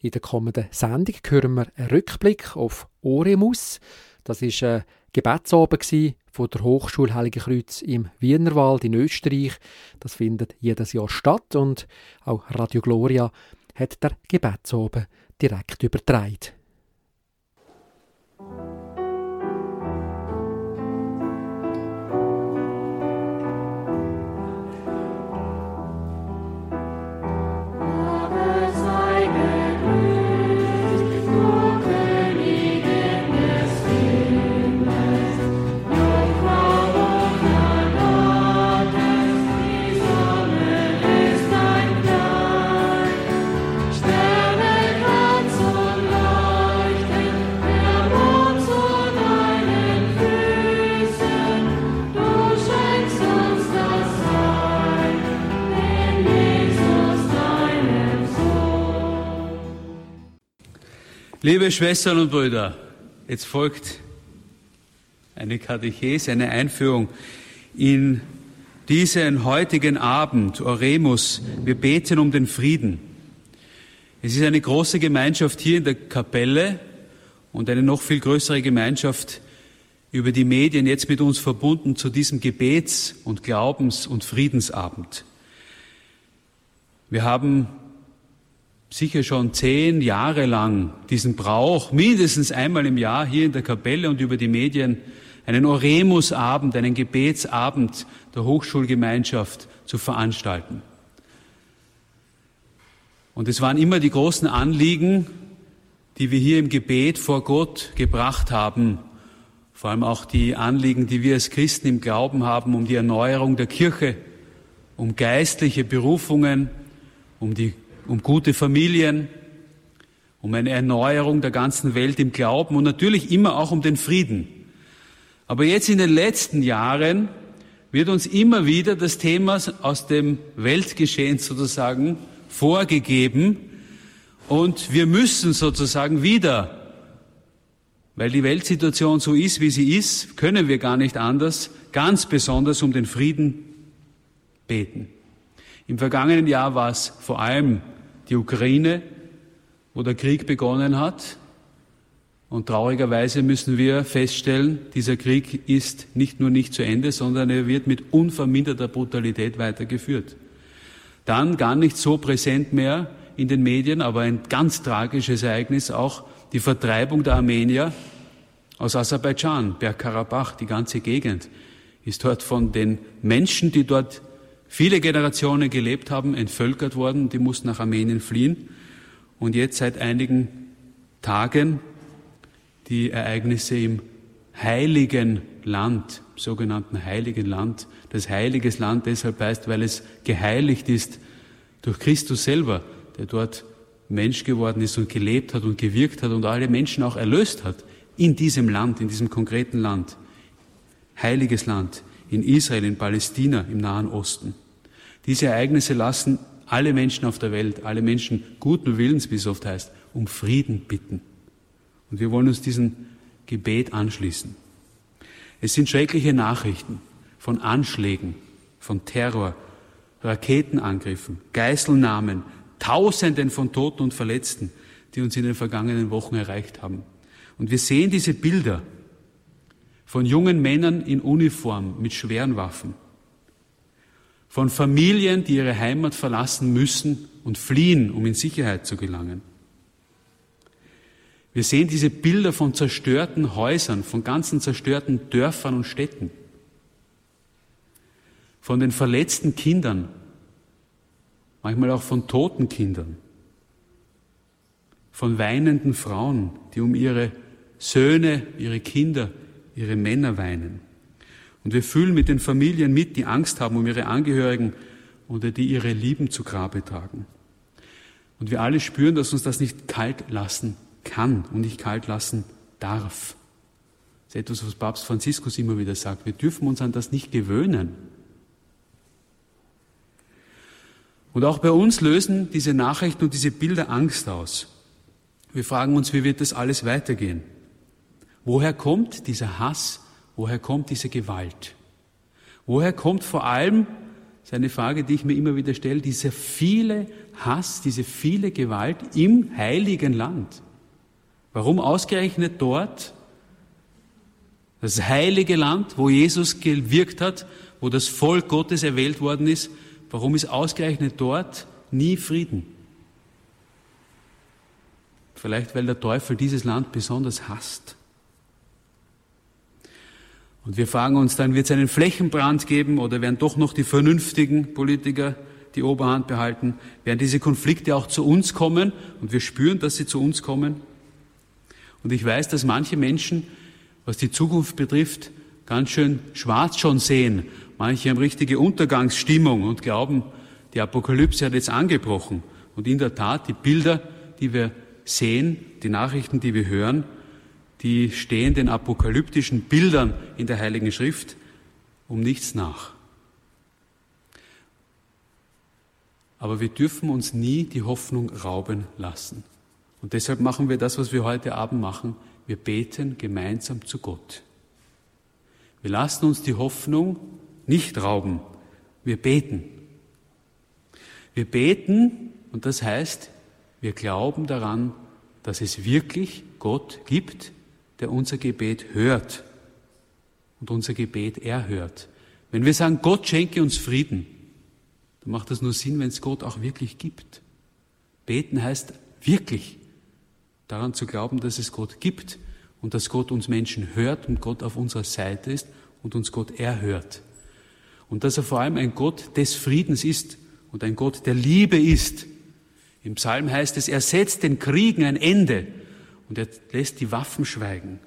In der kommenden Sendung hören wir einen Rückblick auf Oremus. Das ist ein Gebetsabend von der Hochschule Heilige Kreuz im Wienerwald in Österreich. Das findet jedes Jahr statt und auch Radio Gloria hat der Gebetsabend direkt übertragen. Liebe Schwestern und Brüder, jetzt folgt eine Katechese, eine Einführung in diesen heutigen Abend, Oremus. Wir beten um den Frieden. Es ist eine große Gemeinschaft hier in der Kapelle und eine noch viel größere Gemeinschaft über die Medien jetzt mit uns verbunden zu diesem Gebets- und Glaubens- und Friedensabend. Wir haben sicher schon zehn Jahre lang diesen Brauch, mindestens einmal im Jahr hier in der Kapelle und über die Medien, einen Oremusabend, einen Gebetsabend der Hochschulgemeinschaft zu veranstalten. Und es waren immer die großen Anliegen, die wir hier im Gebet vor Gott gebracht haben, vor allem auch die Anliegen, die wir als Christen im Glauben haben, um die Erneuerung der Kirche, um geistliche Berufungen, um die um gute Familien, um eine Erneuerung der ganzen Welt im Glauben und natürlich immer auch um den Frieden. Aber jetzt in den letzten Jahren wird uns immer wieder das Thema aus dem Weltgeschehen sozusagen vorgegeben und wir müssen sozusagen wieder, weil die Weltsituation so ist, wie sie ist, können wir gar nicht anders, ganz besonders um den Frieden beten. Im vergangenen Jahr war es vor allem die Ukraine, wo der Krieg begonnen hat. Und traurigerweise müssen wir feststellen, dieser Krieg ist nicht nur nicht zu Ende, sondern er wird mit unverminderter Brutalität weitergeführt. Dann gar nicht so präsent mehr in den Medien, aber ein ganz tragisches Ereignis auch die Vertreibung der Armenier aus Aserbaidschan, Bergkarabach, die ganze Gegend ist dort von den Menschen, die dort Viele Generationen gelebt haben, entvölkert worden, die mussten nach Armenien fliehen. Und jetzt seit einigen Tagen die Ereignisse im heiligen Land, sogenannten heiligen Land. Das heiliges Land deshalb heißt, weil es geheiligt ist durch Christus selber, der dort Mensch geworden ist und gelebt hat und gewirkt hat und alle Menschen auch erlöst hat in diesem Land, in diesem konkreten Land. Heiliges Land in Israel, in Palästina, im Nahen Osten. Diese Ereignisse lassen alle Menschen auf der Welt, alle Menschen guten Willens, wie es oft heißt, um Frieden bitten. Und wir wollen uns diesem Gebet anschließen. Es sind schreckliche Nachrichten von Anschlägen, von Terror, Raketenangriffen, Geiselnahmen, Tausenden von Toten und Verletzten, die uns in den vergangenen Wochen erreicht haben. Und wir sehen diese Bilder von jungen Männern in Uniform mit schweren Waffen, von Familien, die ihre Heimat verlassen müssen und fliehen, um in Sicherheit zu gelangen. Wir sehen diese Bilder von zerstörten Häusern, von ganzen zerstörten Dörfern und Städten, von den verletzten Kindern, manchmal auch von toten Kindern, von weinenden Frauen, die um ihre Söhne, ihre Kinder, ihre Männer weinen. Und wir fühlen mit den Familien mit, die Angst haben um ihre Angehörigen oder die ihre Lieben zu Grabe tragen. Und wir alle spüren, dass uns das nicht kalt lassen kann und nicht kalt lassen darf. Das ist etwas, was Papst Franziskus immer wieder sagt. Wir dürfen uns an das nicht gewöhnen. Und auch bei uns lösen diese Nachrichten und diese Bilder Angst aus. Wir fragen uns, wie wird das alles weitergehen? Woher kommt dieser Hass? Woher kommt diese Gewalt? Woher kommt vor allem, ist eine Frage, die ich mir immer wieder stelle, dieser viele Hass, diese viele Gewalt im heiligen Land. Warum ausgerechnet dort, das heilige Land, wo Jesus gewirkt hat, wo das Volk Gottes erwählt worden ist, warum ist ausgerechnet dort nie Frieden? Vielleicht weil der Teufel dieses Land besonders hasst. Und wir fragen uns dann, wird es einen Flächenbrand geben oder werden doch noch die vernünftigen Politiker die Oberhand behalten? Werden diese Konflikte auch zu uns kommen? Und wir spüren, dass sie zu uns kommen. Und ich weiß, dass manche Menschen, was die Zukunft betrifft, ganz schön schwarz schon sehen. Manche haben richtige Untergangsstimmung und glauben, die Apokalypse hat jetzt angebrochen. Und in der Tat, die Bilder, die wir sehen, die Nachrichten, die wir hören, die stehen den apokalyptischen Bildern in der Heiligen Schrift um nichts nach. Aber wir dürfen uns nie die Hoffnung rauben lassen. Und deshalb machen wir das, was wir heute Abend machen. Wir beten gemeinsam zu Gott. Wir lassen uns die Hoffnung nicht rauben. Wir beten. Wir beten und das heißt, wir glauben daran, dass es wirklich Gott gibt, der unser Gebet hört und unser Gebet erhört. Wenn wir sagen, Gott schenke uns Frieden, dann macht das nur Sinn, wenn es Gott auch wirklich gibt. Beten heißt wirklich daran zu glauben, dass es Gott gibt und dass Gott uns Menschen hört und Gott auf unserer Seite ist und uns Gott erhört. Und dass er vor allem ein Gott des Friedens ist und ein Gott der Liebe ist. Im Psalm heißt es, er setzt den Kriegen ein Ende und er lässt die Waffen schweigen.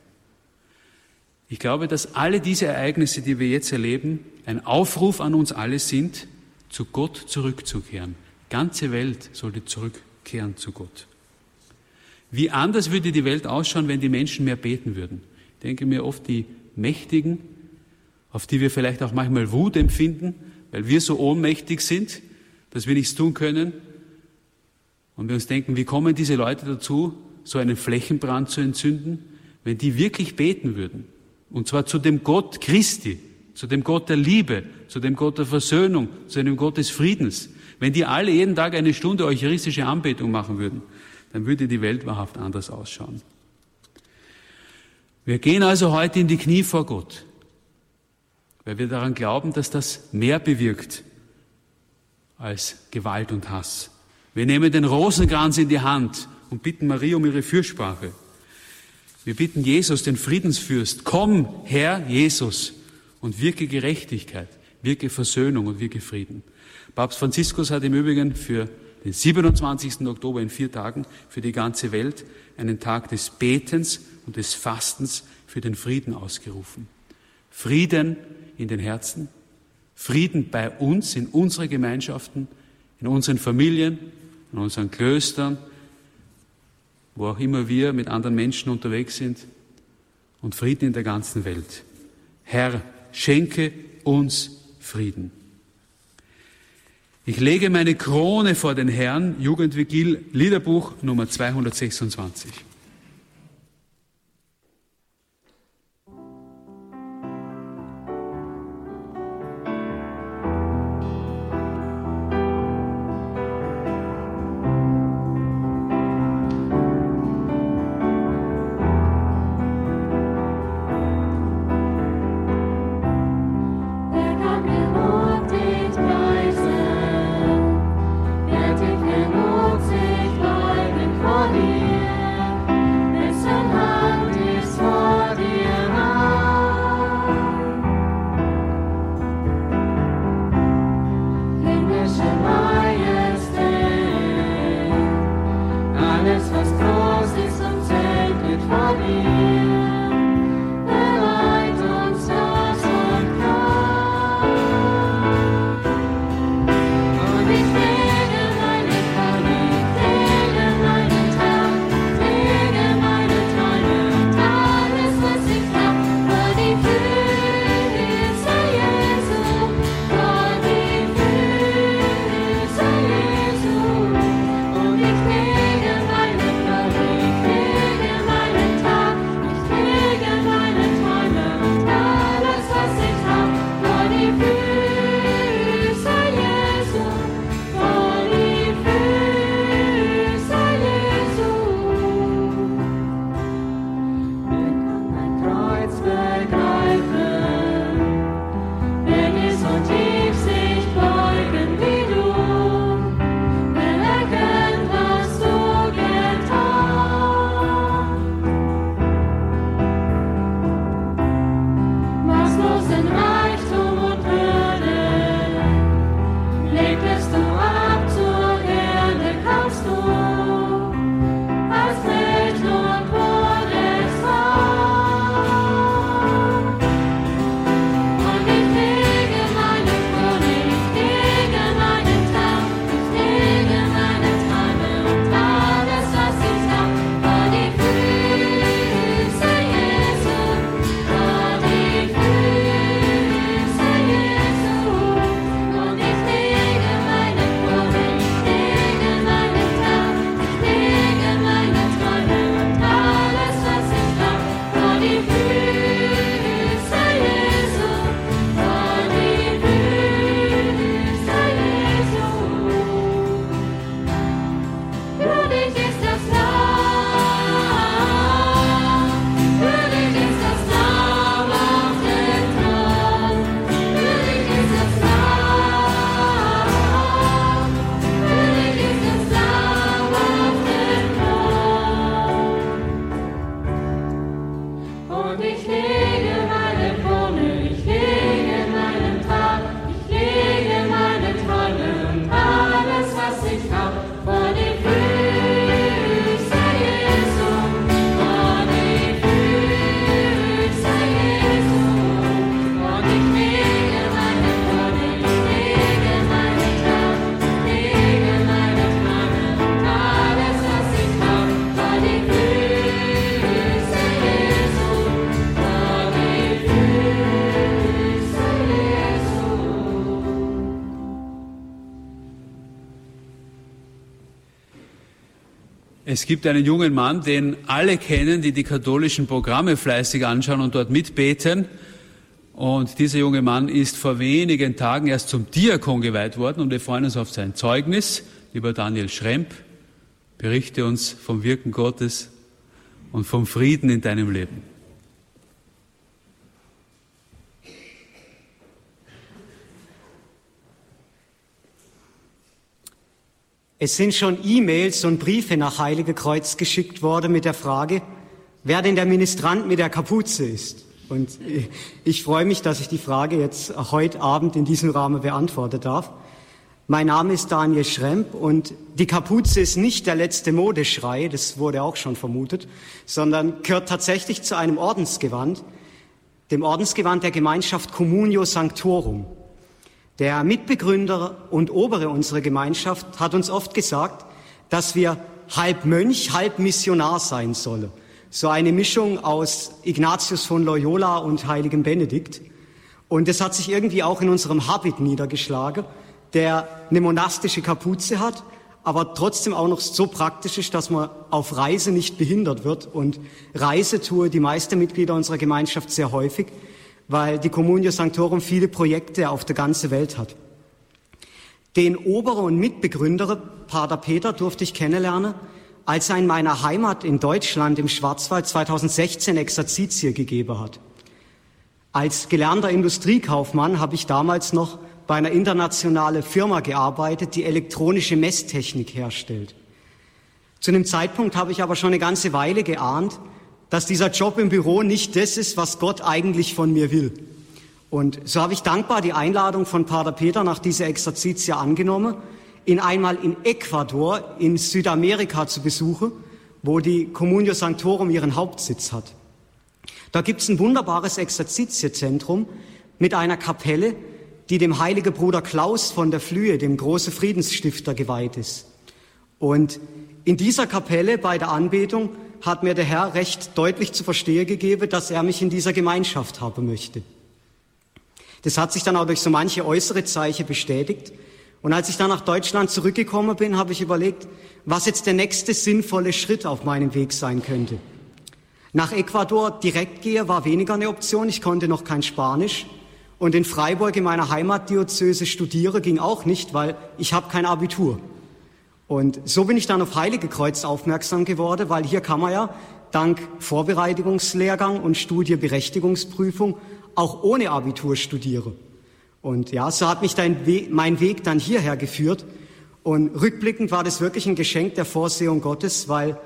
Ich glaube, dass alle diese Ereignisse, die wir jetzt erleben, ein Aufruf an uns alle sind, zu Gott zurückzukehren. Die ganze Welt sollte zurückkehren zu Gott. Wie anders würde die Welt ausschauen, wenn die Menschen mehr beten würden? Ich denke mir oft die Mächtigen, auf die wir vielleicht auch manchmal Wut empfinden, weil wir so ohnmächtig sind, dass wir nichts tun können. Und wir uns denken, wie kommen diese Leute dazu, so einen Flächenbrand zu entzünden, wenn die wirklich beten würden. Und zwar zu dem Gott Christi, zu dem Gott der Liebe, zu dem Gott der Versöhnung, zu dem Gott des Friedens. Wenn die alle jeden Tag eine Stunde eucharistische Anbetung machen würden, dann würde die Welt wahrhaft anders ausschauen. Wir gehen also heute in die Knie vor Gott, weil wir daran glauben, dass das mehr bewirkt als Gewalt und Hass. Wir nehmen den Rosenkranz in die Hand und bitten Maria um ihre Fürsprache. Wir bitten Jesus, den Friedensfürst, komm, Herr Jesus, und wirke Gerechtigkeit, wirke Versöhnung und wirke Frieden. Papst Franziskus hat im Übrigen für den 27. Oktober in vier Tagen für die ganze Welt einen Tag des Betens und des Fastens für den Frieden ausgerufen. Frieden in den Herzen, Frieden bei uns, in unseren Gemeinschaften, in unseren Familien, in unseren Klöstern, wo auch immer wir mit anderen Menschen unterwegs sind und Frieden in der ganzen Welt. Herr, schenke uns Frieden. Ich lege meine Krone vor den Herrn, Jugendvigil, Liederbuch Nummer 226. Es gibt einen jungen Mann, den alle kennen, die die katholischen Programme fleißig anschauen und dort mitbeten. Und dieser junge Mann ist vor wenigen Tagen erst zum Diakon geweiht worden und wir freuen uns auf sein Zeugnis. Lieber Daniel Schremp, berichte uns vom Wirken Gottes und vom Frieden in deinem Leben. Es sind schon E-Mails und Briefe nach Heilige Kreuz geschickt worden mit der Frage, wer denn der Ministrant mit der Kapuze ist. Und ich freue mich, dass ich die Frage jetzt heute Abend in diesem Rahmen beantworten darf. Mein Name ist Daniel Schremp und die Kapuze ist nicht der letzte Modeschrei, das wurde auch schon vermutet, sondern gehört tatsächlich zu einem Ordensgewand, dem Ordensgewand der Gemeinschaft Communio Sanctorum. Der Mitbegründer und Obere unserer Gemeinschaft hat uns oft gesagt, dass wir halb Mönch, halb Missionar sein sollen. So eine Mischung aus Ignatius von Loyola und Heiligen Benedikt. Und das hat sich irgendwie auch in unserem Habit niedergeschlagen, der eine monastische Kapuze hat, aber trotzdem auch noch so praktisch ist, dass man auf Reise nicht behindert wird. Und Reise tue die meisten Mitglieder unserer Gemeinschaft sehr häufig weil die Communio Sanctorum viele Projekte auf der ganzen Welt hat. Den Oberer und Mitbegründer, Pater Peter, durfte ich kennenlernen, als er in meiner Heimat in Deutschland im Schwarzwald 2016 Exerzitie gegeben hat. Als gelernter Industriekaufmann habe ich damals noch bei einer internationalen Firma gearbeitet, die elektronische Messtechnik herstellt. Zu dem Zeitpunkt habe ich aber schon eine ganze Weile geahnt, dass dieser Job im Büro nicht das ist, was Gott eigentlich von mir will. Und so habe ich dankbar die Einladung von Pater Peter nach dieser Exerzitia angenommen, ihn einmal in Ecuador in Südamerika zu besuchen, wo die Communio Sanctorum ihren Hauptsitz hat. Da gibt es ein wunderbares Exerzitiezentrum mit einer Kapelle, die dem heiligen Bruder Klaus von der Flühe, dem großen Friedensstifter, geweiht ist. Und in dieser Kapelle bei der Anbetung hat mir der Herr recht deutlich zu verstehen gegeben, dass er mich in dieser Gemeinschaft haben möchte. Das hat sich dann auch durch so manche äußere Zeichen bestätigt. Und als ich dann nach Deutschland zurückgekommen bin, habe ich überlegt, was jetzt der nächste sinnvolle Schritt auf meinem Weg sein könnte. Nach Ecuador direkt gehe war weniger eine Option. Ich konnte noch kein Spanisch. Und in Freiburg in meiner Heimatdiözese studiere ging auch nicht, weil ich habe kein Abitur. Und so bin ich dann auf Heilige Kreuz aufmerksam geworden, weil hier kann man ja dank Vorbereitungslehrgang und Studieberechtigungsprüfung auch ohne Abitur studieren. Und ja, so hat mich We mein Weg dann hierher geführt. Und rückblickend war das wirklich ein Geschenk der Vorsehung Gottes, weil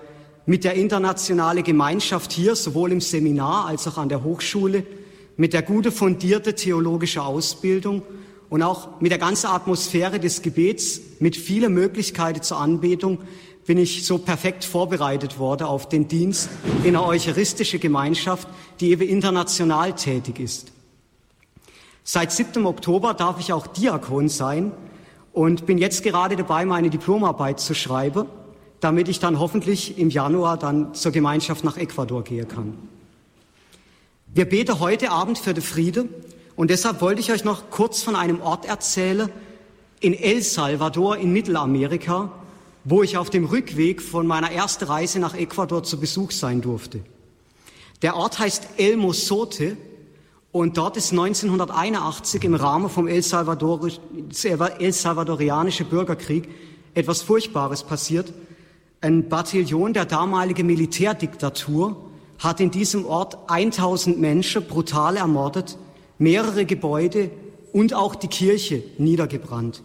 mit der internationalen Gemeinschaft hier, sowohl im Seminar als auch an der Hochschule, mit der gute fundierte theologische Ausbildung und auch mit der ganzen Atmosphäre des Gebets, mit vielen Möglichkeiten zur Anbetung, bin ich so perfekt vorbereitet worden auf den Dienst in einer eucharistischen Gemeinschaft, die eben international tätig ist. Seit 7. Oktober darf ich auch Diakon sein und bin jetzt gerade dabei, meine Diplomarbeit zu schreiben, damit ich dann hoffentlich im Januar dann zur Gemeinschaft nach Ecuador gehen kann. Wir beten heute Abend für den Friede und deshalb wollte ich euch noch kurz von einem Ort erzählen in El Salvador in Mittelamerika, wo ich auf dem Rückweg von meiner ersten Reise nach Ecuador zu Besuch sein durfte. Der Ort heißt El Mosote und dort ist 1981 im Rahmen vom El, Salvador, El Salvadorianischen Bürgerkrieg etwas Furchtbares passiert. Ein Bataillon der damaligen Militärdiktatur hat in diesem Ort 1000 Menschen brutal ermordet mehrere Gebäude und auch die Kirche niedergebrannt.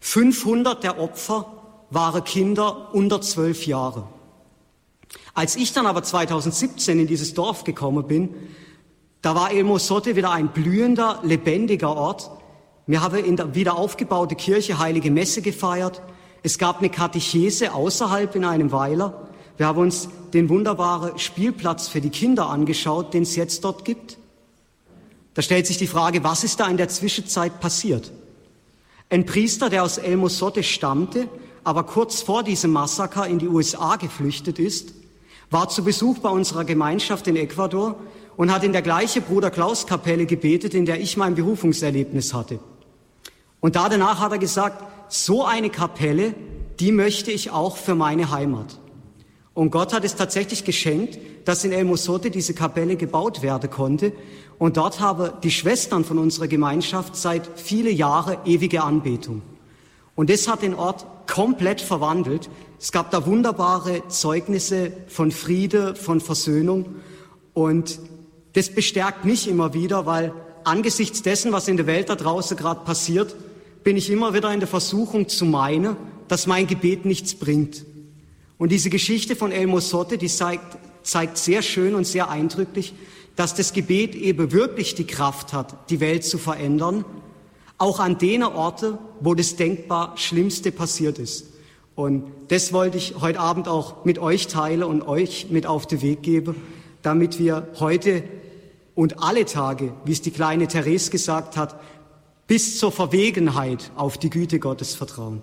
500 der Opfer waren Kinder unter zwölf Jahre. Als ich dann aber 2017 in dieses Dorf gekommen bin, da war El Mosote wieder ein blühender, lebendiger Ort. Wir haben in der wieder aufgebaute Kirche heilige Messe gefeiert. Es gab eine Katechese außerhalb in einem Weiler. Wir haben uns den wunderbaren Spielplatz für die Kinder angeschaut, den es jetzt dort gibt. Da stellt sich die Frage, was ist da in der Zwischenzeit passiert? Ein Priester, der aus El Mosote stammte, aber kurz vor diesem Massaker in die USA geflüchtet ist, war zu Besuch bei unserer Gemeinschaft in Ecuador und hat in der gleichen Bruder Klaus Kapelle gebetet, in der ich mein Berufungserlebnis hatte. Und da danach hat er gesagt, so eine Kapelle, die möchte ich auch für meine Heimat. Und Gott hat es tatsächlich geschenkt, dass in El Mosote diese Kapelle gebaut werden konnte. Und dort haben die Schwestern von unserer Gemeinschaft seit viele Jahre ewige Anbetung. Und das hat den Ort komplett verwandelt. Es gab da wunderbare Zeugnisse von Friede, von Versöhnung. Und das bestärkt mich immer wieder, weil angesichts dessen, was in der Welt da draußen gerade passiert, bin ich immer wieder in der Versuchung zu meinen, dass mein Gebet nichts bringt. Und diese Geschichte von El Mosotte, die zeigt, zeigt sehr schön und sehr eindrücklich, dass das Gebet eben wirklich die Kraft hat, die Welt zu verändern, auch an den Orten, wo das denkbar Schlimmste passiert ist. Und das wollte ich heute Abend auch mit euch teilen und euch mit auf den Weg geben, damit wir heute und alle Tage, wie es die kleine Therese gesagt hat, bis zur Verwegenheit auf die Güte Gottes vertrauen.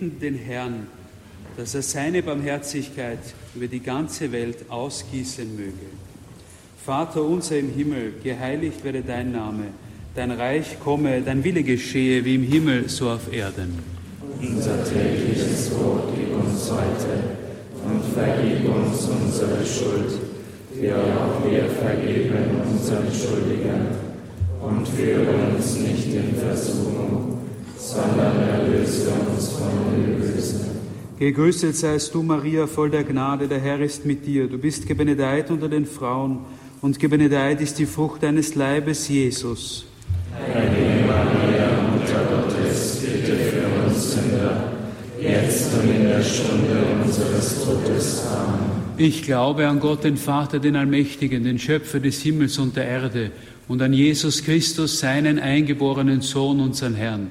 Den Herrn, dass er seine Barmherzigkeit über die ganze Welt ausgießen möge. Vater unser im Himmel, geheiligt werde dein Name, dein Reich komme, dein Wille geschehe, wie im Himmel, so auf Erden. Unser tägliches Brot gib uns heute und vergib uns unsere Schuld, wie auch wir vergeben unseren Schuldigern. Und führe uns nicht in Versuchung, sondern erlöse uns von dem Bösen. Gegrüßet seist du, Maria, voll der Gnade, der Herr ist mit dir. Du bist gebenedeit unter den Frauen, und gebenedeit ist die Frucht deines Leibes, Jesus. Heilige Maria, Mutter Gottes, bitte für uns Sünder, jetzt und in der Stunde unseres Todes. Amen. Ich glaube an Gott, den Vater, den Allmächtigen, den Schöpfer des Himmels und der Erde, und an Jesus Christus, seinen eingeborenen Sohn, unseren Herrn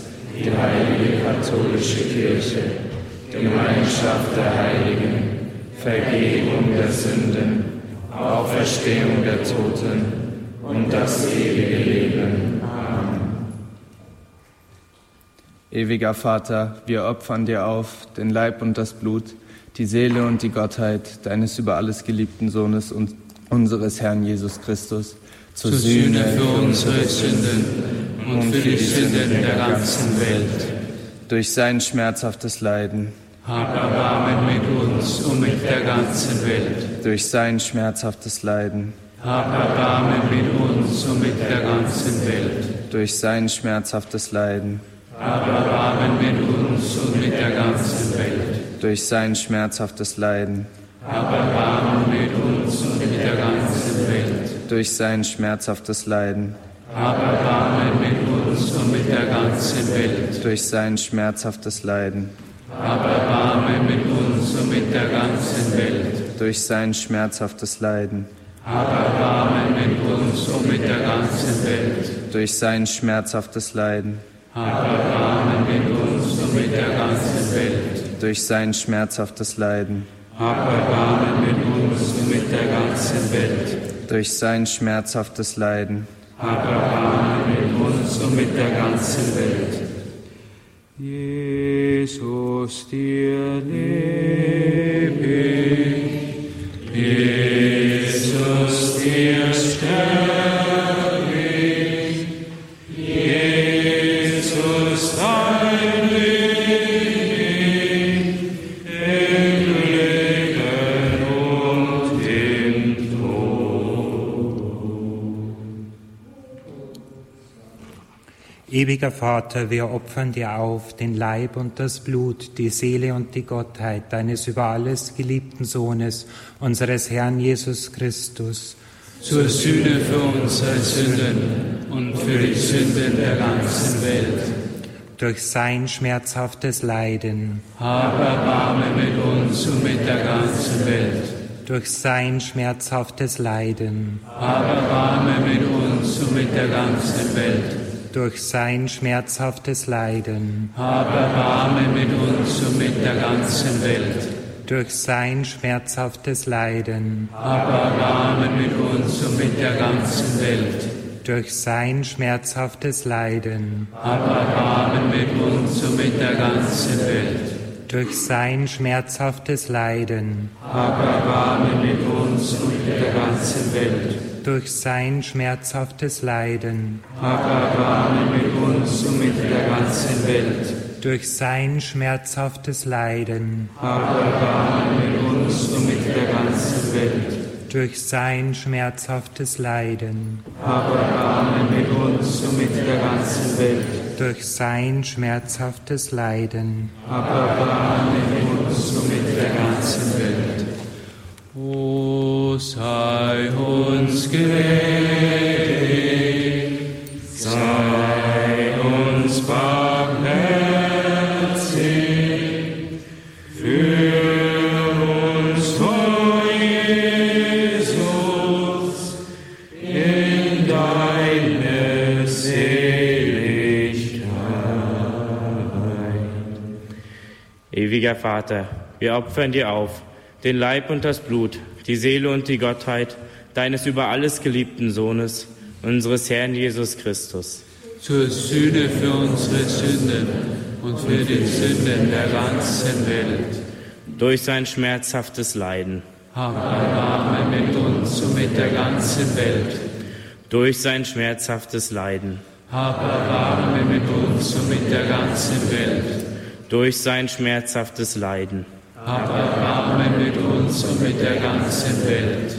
die heilige katholische Kirche, Gemeinschaft der Heiligen, Vergebung der Sünden, Auferstehung der Toten und das ewige Leben. Amen. Ewiger Vater, wir opfern dir auf den Leib und das Blut, die Seele und die Gottheit deines über alles geliebten Sohnes und unseres Herrn Jesus Christus zur, zur Sühne für unsere Sünden und für die Sünden der ganzen Welt. Durch sein schmerzhaftes Leiden. Hab Erbarmen mit uns und mit der ganzen Welt. Durch sein schmerzhaftes Leiden. Hab Erbarmen mit uns und mit der ganzen Welt. Durch sein schmerzhaftes Leiden. Hab Erbarmen mit uns und mit der ganzen Welt. Durch sein schmerzhaftes Leiden. Hab Erbarmen mit uns und mit der ganzen Welt. Durch sein schmerzhaftes Leiden hab Erbarmen mit uns und mit der ganzen Welt. Durch sein schmerzhaftes Leiden. Hab Erbarmen mit uns und mit der ganzen Welt. durch sein schmerzhaftes Leiden. Hab Erbarmen mit uns und mit der ganzen Welt. Durch sein schmerzhaftes Leiden. Hab Erbarmen mit uns und mit der ganzen Welt. Durch sein schmerzhaftes Leiden. Hab Erbarmen mit uns und mit der ganzen Welt. Durch sein schmerzhaftes Leiden. Hab Erbarmen mit uns und mit der ganzen Welt. Jesus, dir lebe ich. Ewiger Vater, wir opfern dir auf den Leib und das Blut, die Seele und die Gottheit deines über alles geliebten Sohnes, unseres Herrn Jesus Christus, zur Sühne für unsere Sünden und für die Sünden der ganzen Welt. durch sein schmerzhaftes Leiden, Hab Erbarme mit uns und mit der ganzen Welt. durch sein schmerzhaftes Leiden, Hab Erbarme mit uns und mit der ganzen Welt. Durch sein schmerzhaftes Leiden, Hab Erbarme mit uns und mit der ganzen Welt. durch sein schmerzhaftes Leiden, Hab Erbarme mit uns und mit der ganzen Welt. durch sein schmerzhaftes Leiden, Hab Erbarme mit uns und mit der ganzen Welt. durch sein schmerzhaftes Leiden, Hab Erbarme mit uns und mit der ganzen Welt. Durch sein schmerzhaftes Leiden, Hab Erbarme mit uns und mit der ganzen Welt. durch sein schmerzhaftes Leiden, Hab Erbarme mit uns und mit der ganzen Welt. durch sein schmerzhaftes Leiden, Hab Erbarme mit uns und mit der ganzen Welt. durch sein schmerzhaftes Leiden. Hab Erbarme mit uns und mit der ganzen Welt. Sei uns gnädig, sei uns barmherzig, für uns, o Jesus, in deine Seligkeit. Ewiger Vater, wir opfern dir auf den Leib und das Blut, die Seele und die Gottheit deines über alles geliebten Sohnes, unseres Herrn Jesus Christus. zur Sühne für unsere Sünden und für die Sünden der ganzen Welt. Durch sein schmerzhaftes Leiden, Hab Erbarme mit uns und mit der ganzen Welt. durch sein schmerzhaftes Leiden, Hab Erbarme mit uns und mit der ganzen Welt. durch sein schmerzhaftes Leiden, Hab Erbarme mit uns und mit der ganzen Welt.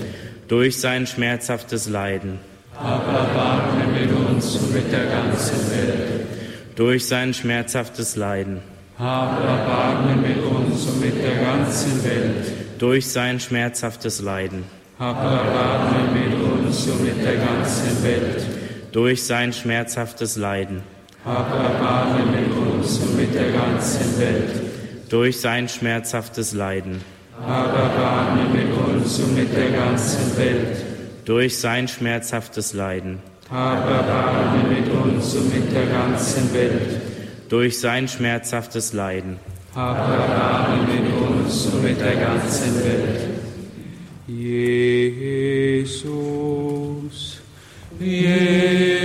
durch sein schmerzhaftes Leiden, Hab Erbarme mit uns und mit der ganzen Welt. durch sein schmerzhaftes Leiden, Hab Erbarme mit uns und mit der ganzen Welt. durch sein schmerzhaftes Leiden, Hab Erbarme mit uns und mit der ganzen Welt. durch sein schmerzhaftes Leiden, Hab Erbarme mit uns und mit der ganzen Welt. Durch sein schmerzhaftes Leiden, Hab Erbarme mit uns und mit der ganzen Welt. durch sein schmerzhaftes Leiden, Hab Erbarme mit uns und mit der ganzen Welt. durch sein schmerzhaftes Leiden, Hab Erbarme mit uns und mit der ganzen Welt. Jesus, Jesus,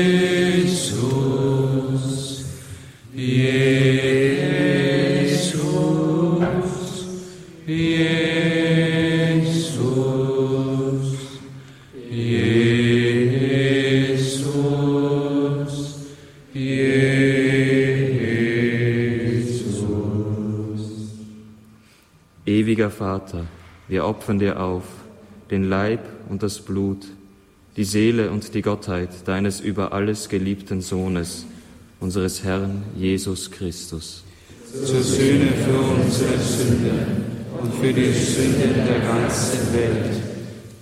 Ewiger Vater, wir opfern dir auf den Leib und das Blut, die Seele und die Gottheit deines über alles geliebten Sohnes, unseres Herrn Jesus Christus. zur Sühne für unsere Sünden und für die Sünden der ganzen Welt.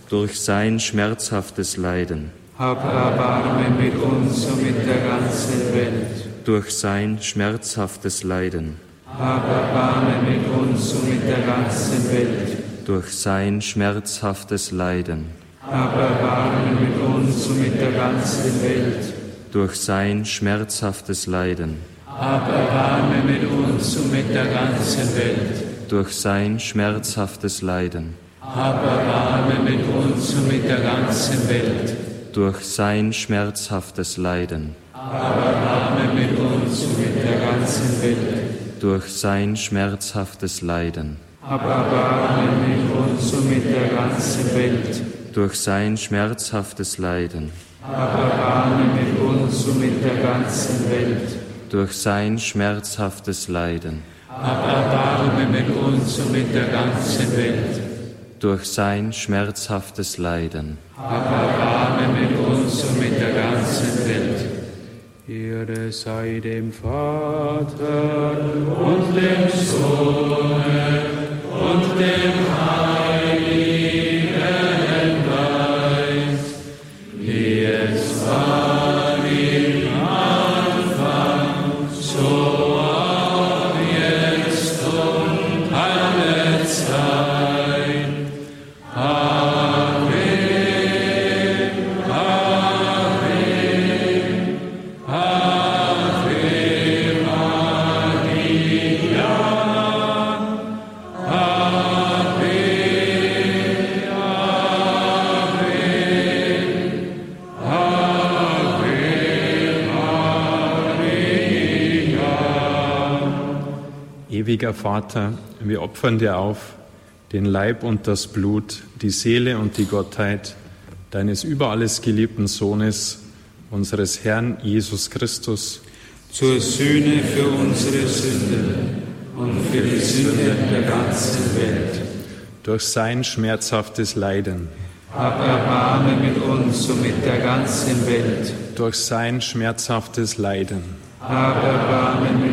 Durch sein schmerzhaftes Leiden, Hab Erbarme mit uns und mit der ganzen Welt. durch sein schmerzhaftes Leiden, Hab Erbarme mit uns und mit der ganzen Welt. durch sein schmerzhaftes Leiden. Hab Erbarmen mit uns und mit der ganzen Welt. Durch sein schmerzhaftes Leiden. Hab Erbarmen mit uns und mit der ganzen Welt. Durch sein schmerzhaftes Leiden. Hab Erbarmen mit uns und mit der ganzen Welt. Durch sein schmerzhaftes Leiden. Hab Erbarmen mit uns und mit der ganzen Welt. Durch sein schmerzhaftes Leiden. Hab Erbarmen mit uns und mit der ganzen Welt. Durch sein schmerzhaftes Leiden. Hab Erbarmen mit uns und mit der ganzen Welt. Durch sein schmerzhaftes Leiden. Hab Erbarmen mit uns und mit der ganzen Welt. Durch sein schmerzhaftes Leiden. Hab Erbarmen mit uns und mit der ganzen Welt. Ehre sei dem Vater und dem Sohn Vater, wir opfern dir auf den Leib und das Blut, die Seele und die Gottheit deines über alles geliebten Sohnes, unseres Herrn Jesus Christus, zur Sühne für unsere Sünden und für die Sünden der ganzen Welt. durch sein schmerzhaftes Leiden, Hab Erbarmen mit uns und mit der ganzen Welt. durch sein schmerzhaftes Leiden, Hab Erbarmen mit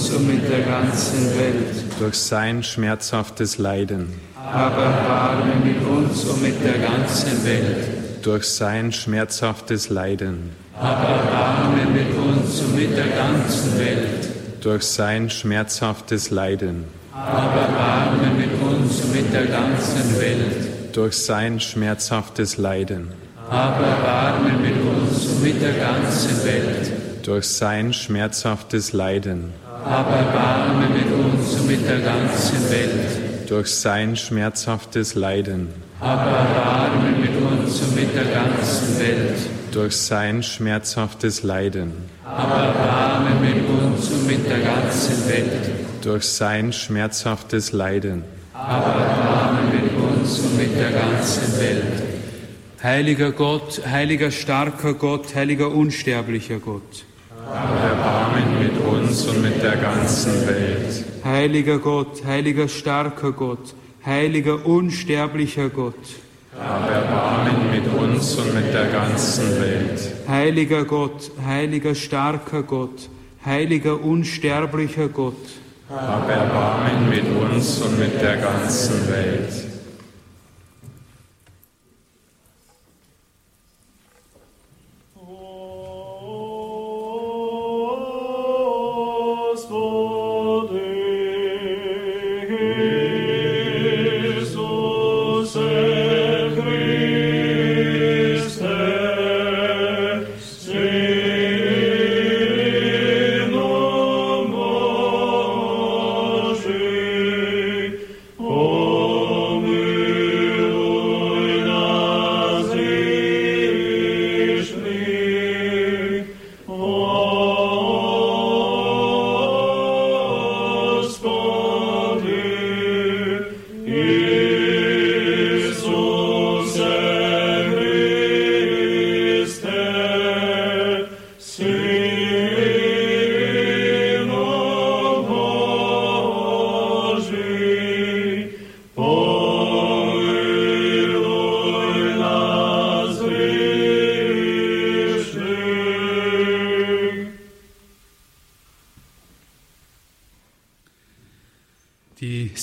uns und mit der ganzen Welt. durch sein schmerzhaftes Leiden, Hab Erbarmen mit uns und mit der ganzen Welt. durch sein schmerzhaftes Leiden, Hab Erbarmen mit uns und mit der ganzen Welt. durch sein schmerzhaftes Leiden, Hab Erbarmen mit uns und mit der ganzen Welt. durch sein schmerzhaftes Leiden, Hab Erbarmen mit uns und mit der ganzen Welt. durch sein schmerzhaftes Leiden, Hab Erbarmen mit uns und mit der ganzen Welt. durch sein schmerzhaftes Leiden, Hab Erbarmen mit uns und mit der ganzen Welt. durch sein schmerzhaftes Leiden, Hab Erbarmen mit uns und mit der ganzen Welt. durch sein schmerzhaftes Leiden, Hab Erbarmen mit uns und mit der ganzen Welt. Heiliger Gott, heiliger starker Gott, heiliger unsterblicher Gott. Erbarmen mit uns und mit der ganzen Welt. Heiliger Gott, heiliger starker Gott, heiliger unsterblicher Gott. Hab Erbarmen mit uns und mit der ganzen Welt. Heiliger Gott, heiliger starker Gott, heiliger unsterblicher Gott. Hab Erbarmen mit uns und mit der ganzen Welt.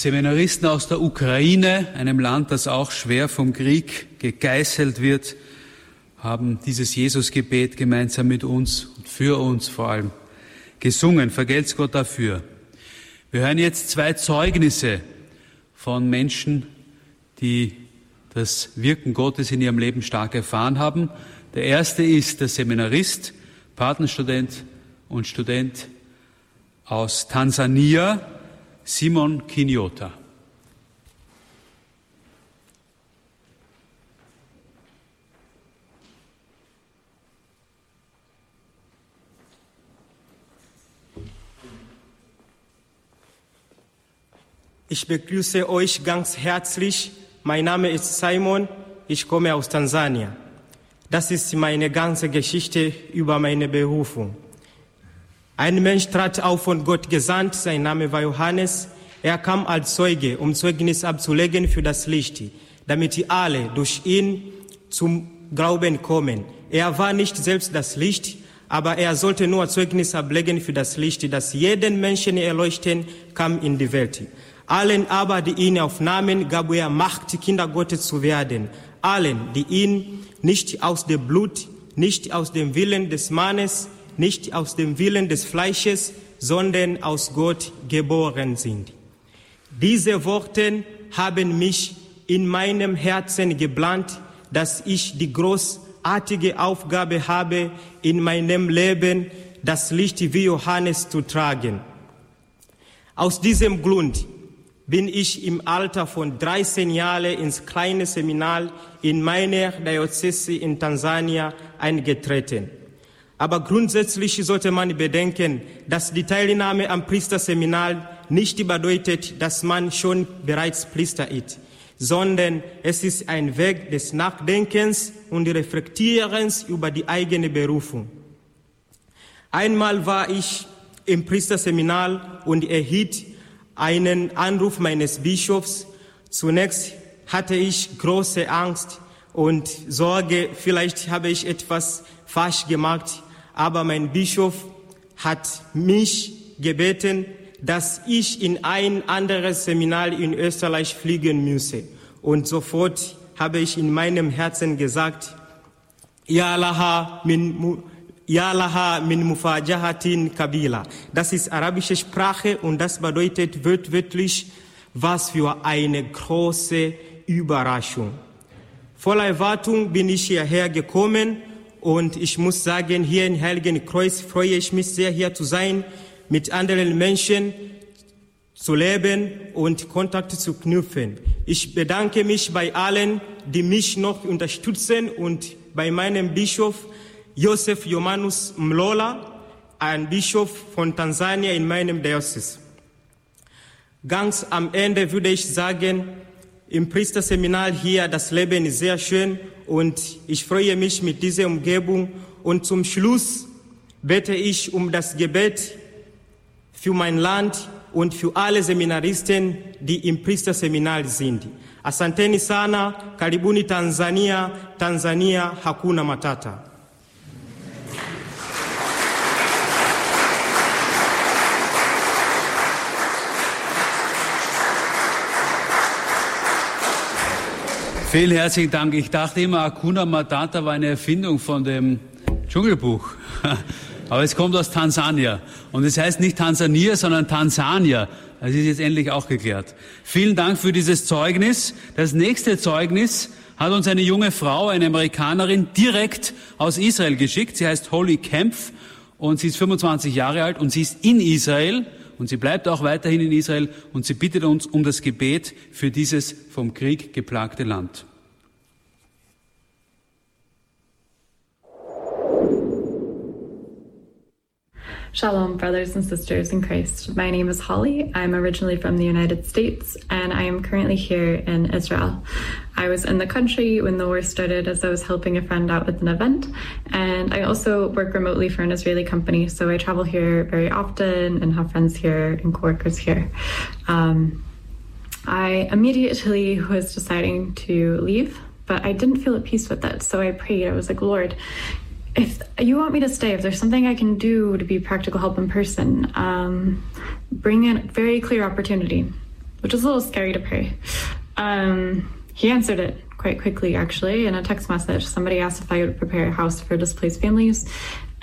Seminaristen aus der Ukraine, einem Land, das auch schwer vom Krieg gegeißelt wird, haben dieses Jesusgebet gemeinsam mit uns und für uns vor allem gesungen. Vergelt's Gott dafür. Wir hören jetzt zwei Zeugnisse von Menschen, die das Wirken Gottes in ihrem Leben stark erfahren haben. Der erste ist der Seminarist, Patenstudent und Student aus Tansania, Simon Kinyota. Ich begrüße euch ganz herzlich. Mein Name ist Simon. Ich komme aus Tansania. Das ist meine ganze Geschichte über meine Berufung. Ein Mensch trat auf von Gott gesandt. Sein Name war Johannes. Er kam als Zeuge, um Zeugnis abzulegen für das Licht, damit alle durch ihn zum Glauben kommen. Er war nicht selbst das Licht, aber er sollte nur Zeugnis ablegen für das Licht, das jeden Menschen erleuchten kam in die Welt. Allen aber, die ihn aufnahmen, gab er Macht, Kinder Gottes zu werden. Allen, die ihn nicht aus dem Blut, nicht aus dem Willen des Mannes, nicht aus dem Willen des Fleisches, sondern aus Gott geboren sind. Diese Worte haben mich in meinem Herzen gebrannt, dass ich die großartige Aufgabe habe, in meinem Leben das Licht wie Johannes zu tragen. Aus diesem Grund bin ich im Alter von 13 Jahren ins kleine Seminar in meiner Diözese in Tansania eingetreten. Aber grundsätzlich sollte man bedenken, dass die Teilnahme am Priesterseminar nicht bedeutet, dass man schon bereits Priester ist, sondern es ist ein Weg des Nachdenkens und Reflektierens über die eigene Berufung. Einmal war ich im Priesterseminar und erhielt einen Anruf meines Bischofs. Zunächst hatte ich große Angst und Sorge, vielleicht habe ich etwas falsch gemacht, aber mein Bischof hat mich gebeten, dass ich in ein anderes Seminar in Österreich fliegen müsse. Und sofort habe ich in meinem Herzen gesagt, Yalaha min mufajahatin kabila. Das ist arabische Sprache und das bedeutet wörtlich, was für eine große Überraschung. Voller Erwartung bin ich hierher gekommen und ich muss sagen, hier in Heiligen Kreuz freue ich mich sehr, hier zu sein, mit anderen Menschen zu leben und Kontakt zu knüpfen. Ich bedanke mich bei allen, die mich noch unterstützen und bei meinem Bischof, Josef Jomanus Mlola, ein Bischof von Tansania in meinem Diocese. Ganz am Ende würde ich sagen, im Priesterseminar hier, das Leben ist sehr schön und ich freue mich mit dieser Umgebung. Und zum Schluss bete ich um das Gebet für mein Land und für alle Seminaristen, die im Priesterseminar sind. Asanteni sana, karibuni Tanzania, Tanzania hakuna matata. Vielen herzlichen Dank. Ich dachte immer, Akuna Matata war eine Erfindung von dem Dschungelbuch. Aber es kommt aus Tansania. Und es heißt nicht Tansania, sondern Tansania. Das ist jetzt endlich auch geklärt. Vielen Dank für dieses Zeugnis. Das nächste Zeugnis hat uns eine junge Frau, eine Amerikanerin, direkt aus Israel geschickt. Sie heißt Holly Kempf und sie ist 25 Jahre alt und sie ist in Israel und sie bleibt auch weiterhin in Israel und sie bittet uns um das Gebet für dieses vom Krieg geplagte Land. Shalom, brothers and sisters in Christ. My name is Holly. I'm originally from the United States and I am currently here in Israel. I was in the country when the war started as I was helping a friend out with an event. And I also work remotely for an Israeli company. So I travel here very often and have friends here and coworkers here. Um, I immediately was deciding to leave, but I didn't feel at peace with it. So I prayed. I was like, Lord, if you want me to stay, if there's something I can do to be practical help in person, um, bring in very clear opportunity, which is a little scary to pray. Um, he answered it quite quickly, actually, in a text message. Somebody asked if I would prepare a house for displaced families,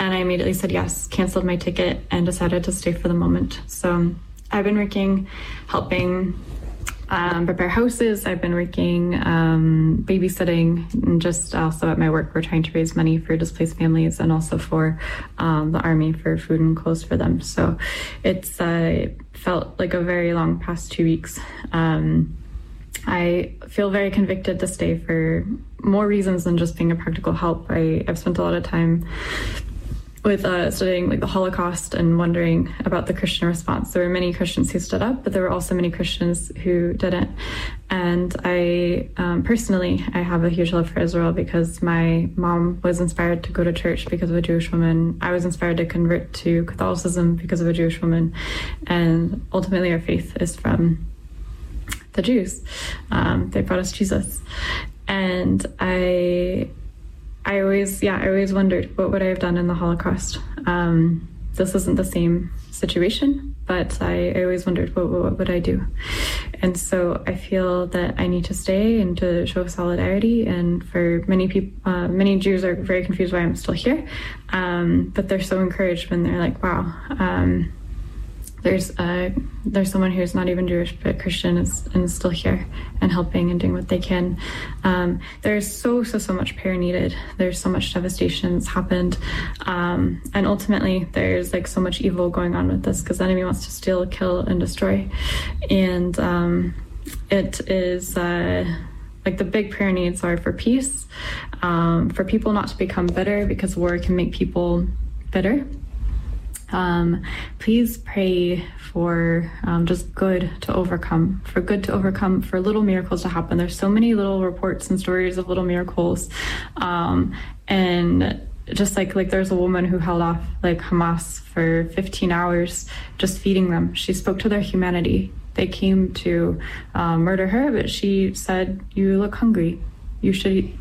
and I immediately said yes, canceled my ticket, and decided to stay for the moment. So I've been working, helping um, prepare houses. I've been working um, babysitting and just also at my work, we're trying to raise money for displaced families and also for um, the army for food and clothes for them. So it's uh, felt like a very long past two weeks. Um, I feel very convicted to stay for more reasons than just being a practical help. I, I've spent a lot of time with uh, studying like the Holocaust and wondering about the Christian response. There were many Christians who stood up, but there were also many Christians who didn't. And I um, personally, I have a huge love for Israel because my mom was inspired to go to church because of a Jewish woman. I was inspired to convert to Catholicism because of a Jewish woman, and ultimately, our faith is from the Jews. Um, they brought us Jesus, and I I always, yeah, I always wondered what would I have done in the Holocaust. Um, this isn't the same situation, but I, I always wondered what, what, would I do. And so I feel that I need to stay and to show solidarity. And for many people, uh, many Jews are very confused why I'm still here, um, but they're so encouraged when they're like, "Wow." Um, there's uh, there's someone who's not even Jewish but Christian is, and is still here and helping and doing what they can. Um, there's so so so much prayer needed. There's so much devastation that's happened, um, and ultimately there's like so much evil going on with this because the enemy wants to steal, kill, and destroy, and um, it is. Uh, like the big prayer needs are for peace, um, for people not to become bitter because war can make people bitter um, please pray for um, just good to overcome, for good to overcome, for little miracles to happen. There's so many little reports and stories of little miracles. Um, and just like like there's a woman who held off like Hamas for 15 hours just feeding them. She spoke to their humanity. They came to uh, murder her, but she said, "You look hungry. You should eat,"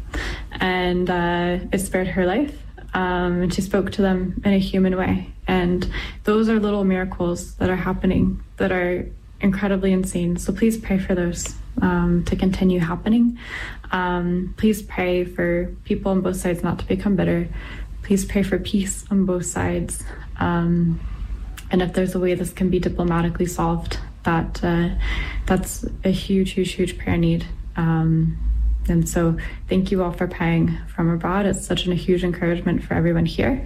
and uh, it spared her life. Um, and she spoke to them in a human way. And those are little miracles that are happening that are incredibly insane. So please pray for those um, to continue happening. Um, please pray for people on both sides not to become bitter. Please pray for peace on both sides. Um, and if there's a way this can be diplomatically solved, that uh, that's a huge, huge, huge prayer need. Um, and so, thank you all for praying from abroad. It's such a huge encouragement for everyone here.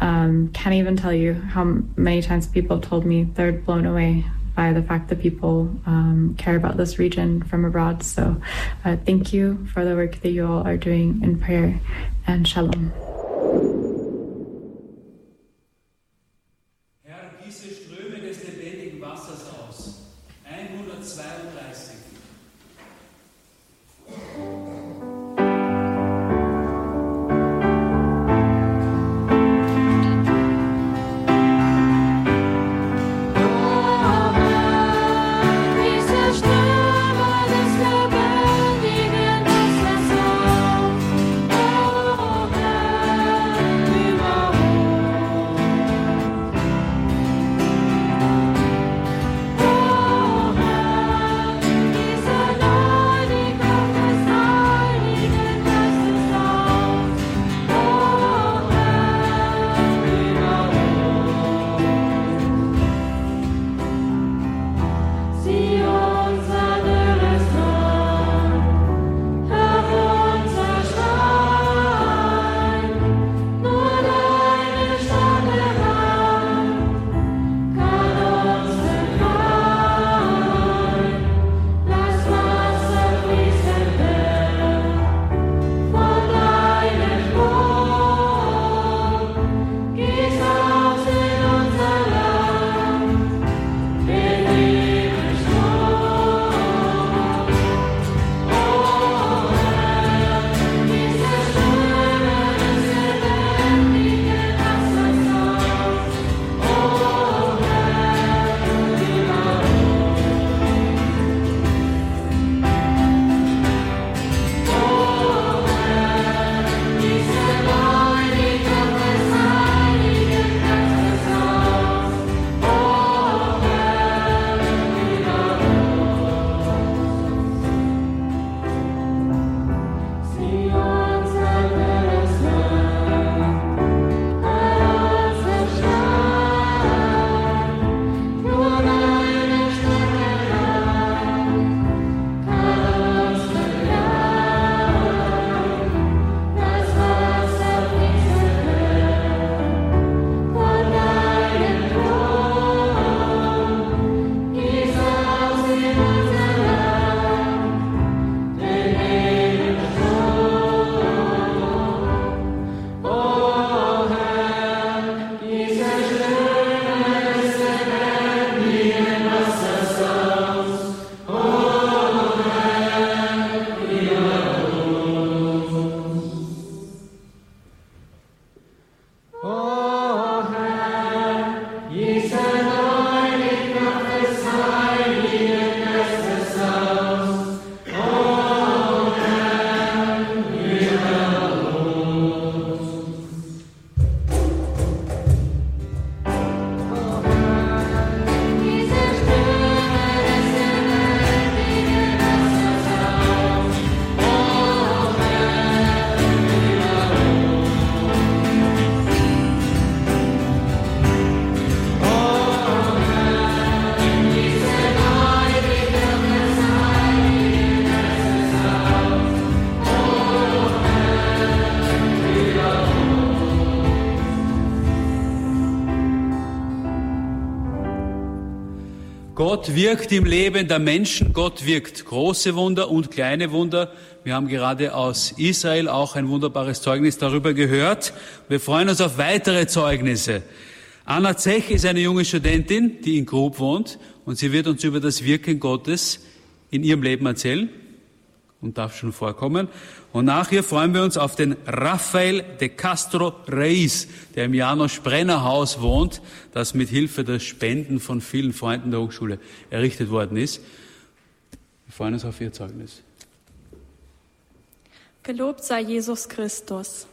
Um, can't even tell you how many times people have told me they're blown away by the fact that people um, care about this region from abroad. So, uh, thank you for the work that you all are doing in prayer, and shalom. Gott wirkt im Leben der Menschen, Gott wirkt große Wunder und kleine Wunder. Wir haben gerade aus Israel auch ein wunderbares Zeugnis darüber gehört. Wir freuen uns auf weitere Zeugnisse. Anna Zech ist eine junge Studentin, die in Grub wohnt und sie wird uns über das Wirken Gottes in ihrem Leben erzählen und darf schon vorkommen. Und nachher freuen wir uns auf den Rafael de Castro Reis, der im Janos Brenner Haus wohnt, das mit Hilfe der Spenden von vielen Freunden der Hochschule errichtet worden ist. Wir freuen uns auf Ihr Zeugnis. Gelobt sei Jesus Christus.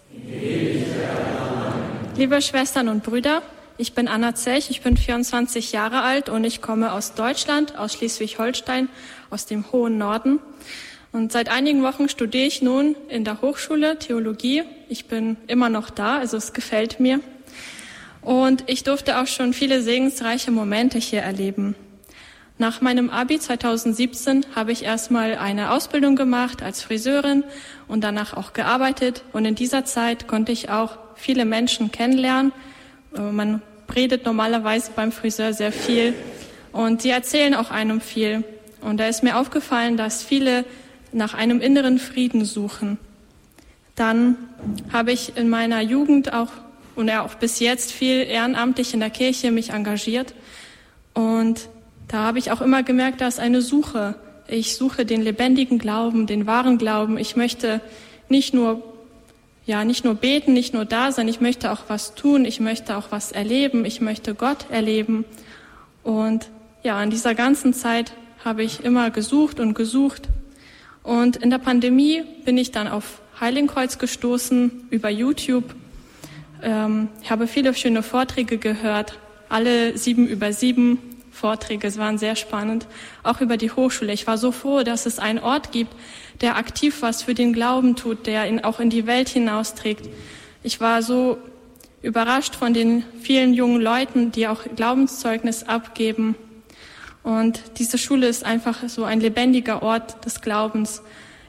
Liebe Schwestern und Brüder, ich bin Anna Zech, ich bin 24 Jahre alt und ich komme aus Deutschland, aus Schleswig-Holstein, aus dem hohen Norden. Und seit einigen Wochen studiere ich nun in der Hochschule Theologie. Ich bin immer noch da, also es gefällt mir. Und ich durfte auch schon viele segensreiche Momente hier erleben. Nach meinem Abi 2017 habe ich erstmal eine Ausbildung gemacht als Friseurin und danach auch gearbeitet. Und in dieser Zeit konnte ich auch viele Menschen kennenlernen. Äh, man redet normalerweise beim Friseur sehr viel und sie erzählen auch einem viel. Und da ist mir aufgefallen, dass viele nach einem inneren Frieden suchen. Dann habe ich in meiner Jugend auch und ja auch bis jetzt viel ehrenamtlich in der Kirche mich engagiert. Und da habe ich auch immer gemerkt, da ist eine Suche. Ich suche den lebendigen Glauben, den wahren Glauben. Ich möchte nicht nur, ja, nicht nur beten, nicht nur da sein. Ich möchte auch was tun. Ich möchte auch was erleben. Ich möchte Gott erleben. Und ja, in dieser ganzen Zeit habe ich immer gesucht und gesucht und in der Pandemie bin ich dann auf Heiligenkreuz gestoßen über YouTube. Ähm, ich habe viele schöne Vorträge gehört, alle sieben über sieben Vorträge, es waren sehr spannend, auch über die Hochschule. Ich war so froh, dass es einen Ort gibt, der aktiv was für den Glauben tut, der ihn auch in die Welt hinausträgt. Ich war so überrascht von den vielen jungen Leuten, die auch Glaubenszeugnis abgeben. Und diese Schule ist einfach so ein lebendiger Ort des Glaubens.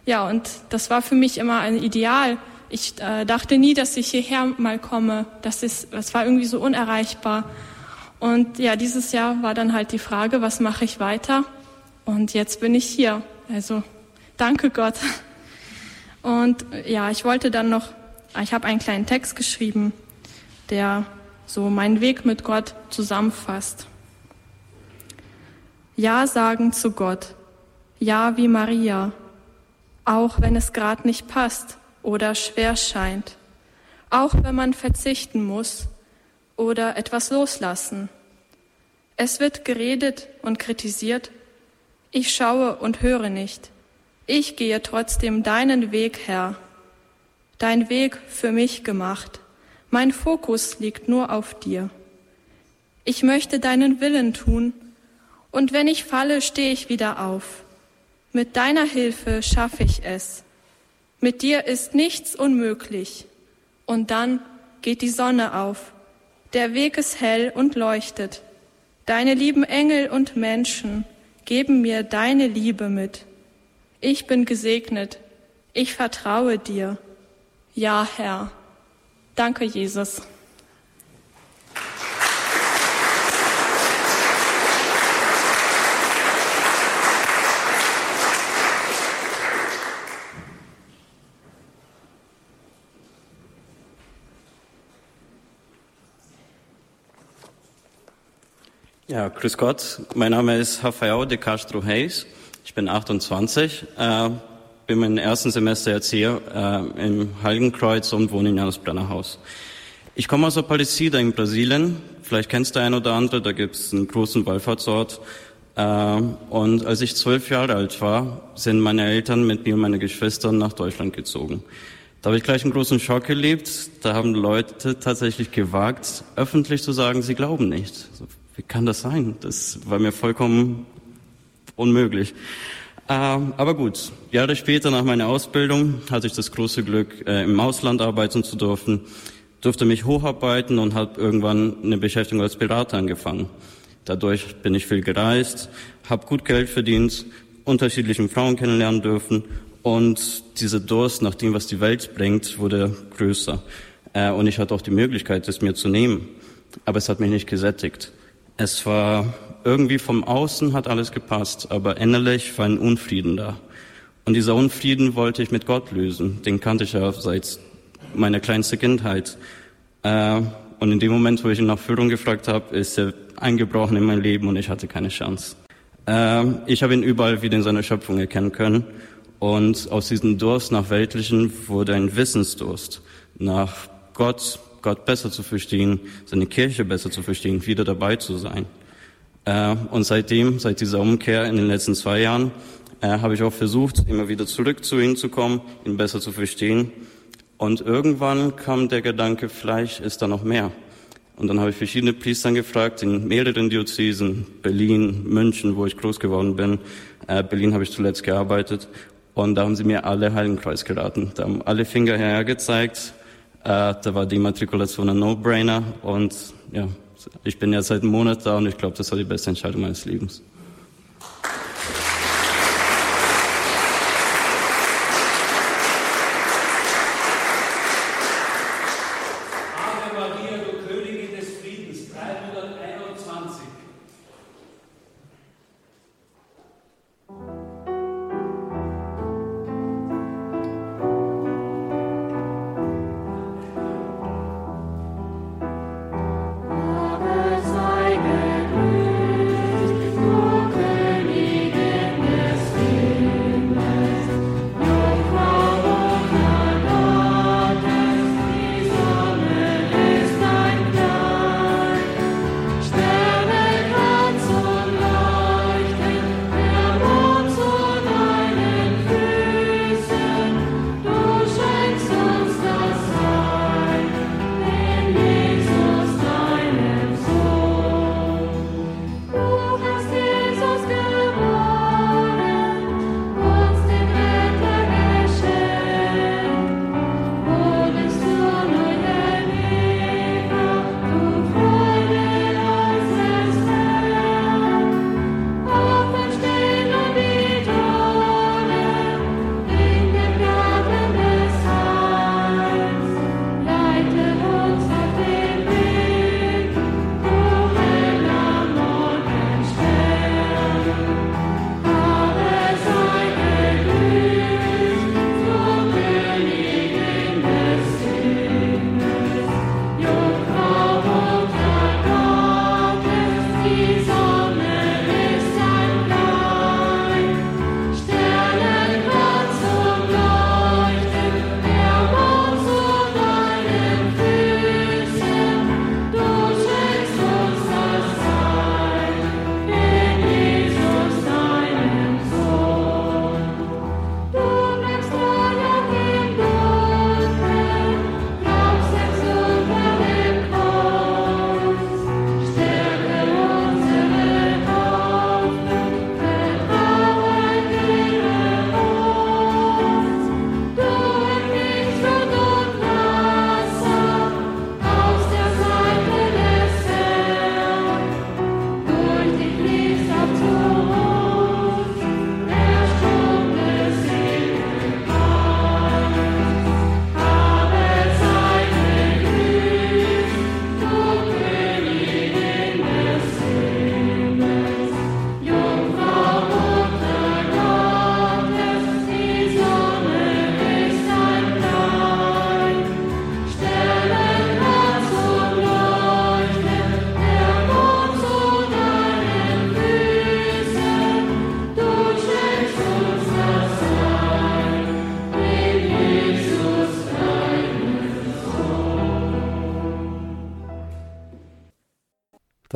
Ja, und das war für mich immer ein Ideal. Ich äh, dachte nie, dass ich hierher mal komme. Das, ist, das war irgendwie so unerreichbar. Und ja, dieses Jahr war dann halt die Frage, was mache ich weiter? Und jetzt bin ich hier. Also danke Gott. Und ja, ich wollte dann noch, ich habe einen kleinen Text geschrieben, der so meinen Weg mit Gott zusammenfasst. Ja sagen zu Gott. Ja wie Maria. Auch wenn es gerade nicht passt oder schwer scheint. Auch wenn man verzichten muss oder etwas loslassen. Es wird geredet und kritisiert. Ich schaue und höre nicht. Ich gehe trotzdem deinen Weg, Herr. Dein Weg für mich gemacht. Mein Fokus liegt nur auf dir. Ich möchte deinen Willen tun und wenn ich falle, stehe ich wieder auf. Mit deiner Hilfe schaffe ich es. Mit dir ist nichts unmöglich. Und dann geht die Sonne auf. Der Weg ist hell und leuchtet. Deine lieben Engel und Menschen geben mir deine Liebe mit. Ich bin gesegnet. Ich vertraue dir. Ja, Herr. Danke, Jesus. Ja, grüß Gott. Mein Name ist Rafael de Castro Reis. Ich bin 28, äh, bin im ersten Semester Erzieher äh, im Heiligenkreuz und wohne in Janus Brenner Haus. Ich komme aus Aparecida in Brasilien. Vielleicht kennst du ein oder andere, da gibt es einen großen Wallfahrtsort. Äh, und als ich zwölf Jahre alt war, sind meine Eltern mit mir und meine Geschwistern nach Deutschland gezogen. Da habe ich gleich einen großen Schock erlebt. Da haben Leute tatsächlich gewagt, öffentlich zu sagen, sie glauben nicht. Wie kann das sein? Das war mir vollkommen unmöglich. Ähm, aber gut, Jahre später nach meiner Ausbildung hatte ich das große Glück, äh, im Ausland arbeiten zu dürfen, durfte mich hocharbeiten und habe irgendwann eine Beschäftigung als Berater angefangen. Dadurch bin ich viel gereist, habe gut Geld verdient, unterschiedlichen Frauen kennenlernen dürfen und dieser Durst nach dem, was die Welt bringt, wurde größer. Äh, und ich hatte auch die Möglichkeit, es mir zu nehmen, aber es hat mich nicht gesättigt. Es war irgendwie vom Außen hat alles gepasst, aber innerlich war ein Unfrieden da. Und dieser Unfrieden wollte ich mit Gott lösen. Den kannte ich ja seit meiner kleinsten Kindheit. Äh, und in dem Moment, wo ich ihn nach Führung gefragt habe, ist er eingebrochen in mein Leben und ich hatte keine Chance. Äh, ich habe ihn überall wieder in seiner Schöpfung erkennen können. Und aus diesem Durst nach Weltlichen wurde ein Wissensdurst nach Gott, Gott besser zu verstehen, seine Kirche besser zu verstehen, wieder dabei zu sein. Äh, und seitdem, seit dieser Umkehr in den letzten zwei Jahren, äh, habe ich auch versucht, immer wieder zurück zu ihm zu kommen, ihn besser zu verstehen. Und irgendwann kam der Gedanke, vielleicht ist da noch mehr. Und dann habe ich verschiedene Priestern gefragt, in mehreren Diözesen, Berlin, München, wo ich groß geworden bin. Äh, Berlin habe ich zuletzt gearbeitet. Und da haben sie mir alle Heiligenkreuz geraten. Da haben alle Finger hergezeigt. Äh, da war die Matrikulation ein No-Brainer. Und ja, ich bin jetzt seit einem Monat da und ich glaube, das war die beste Entscheidung meines Lebens.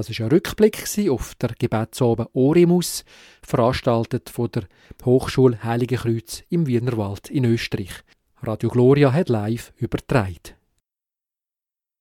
Das ist ein Rückblick auf der Gebetsabend Oremus, veranstaltet von der Hochschule Heilige Kreuz im Wienerwald in Österreich. Radio Gloria hat live übertragen.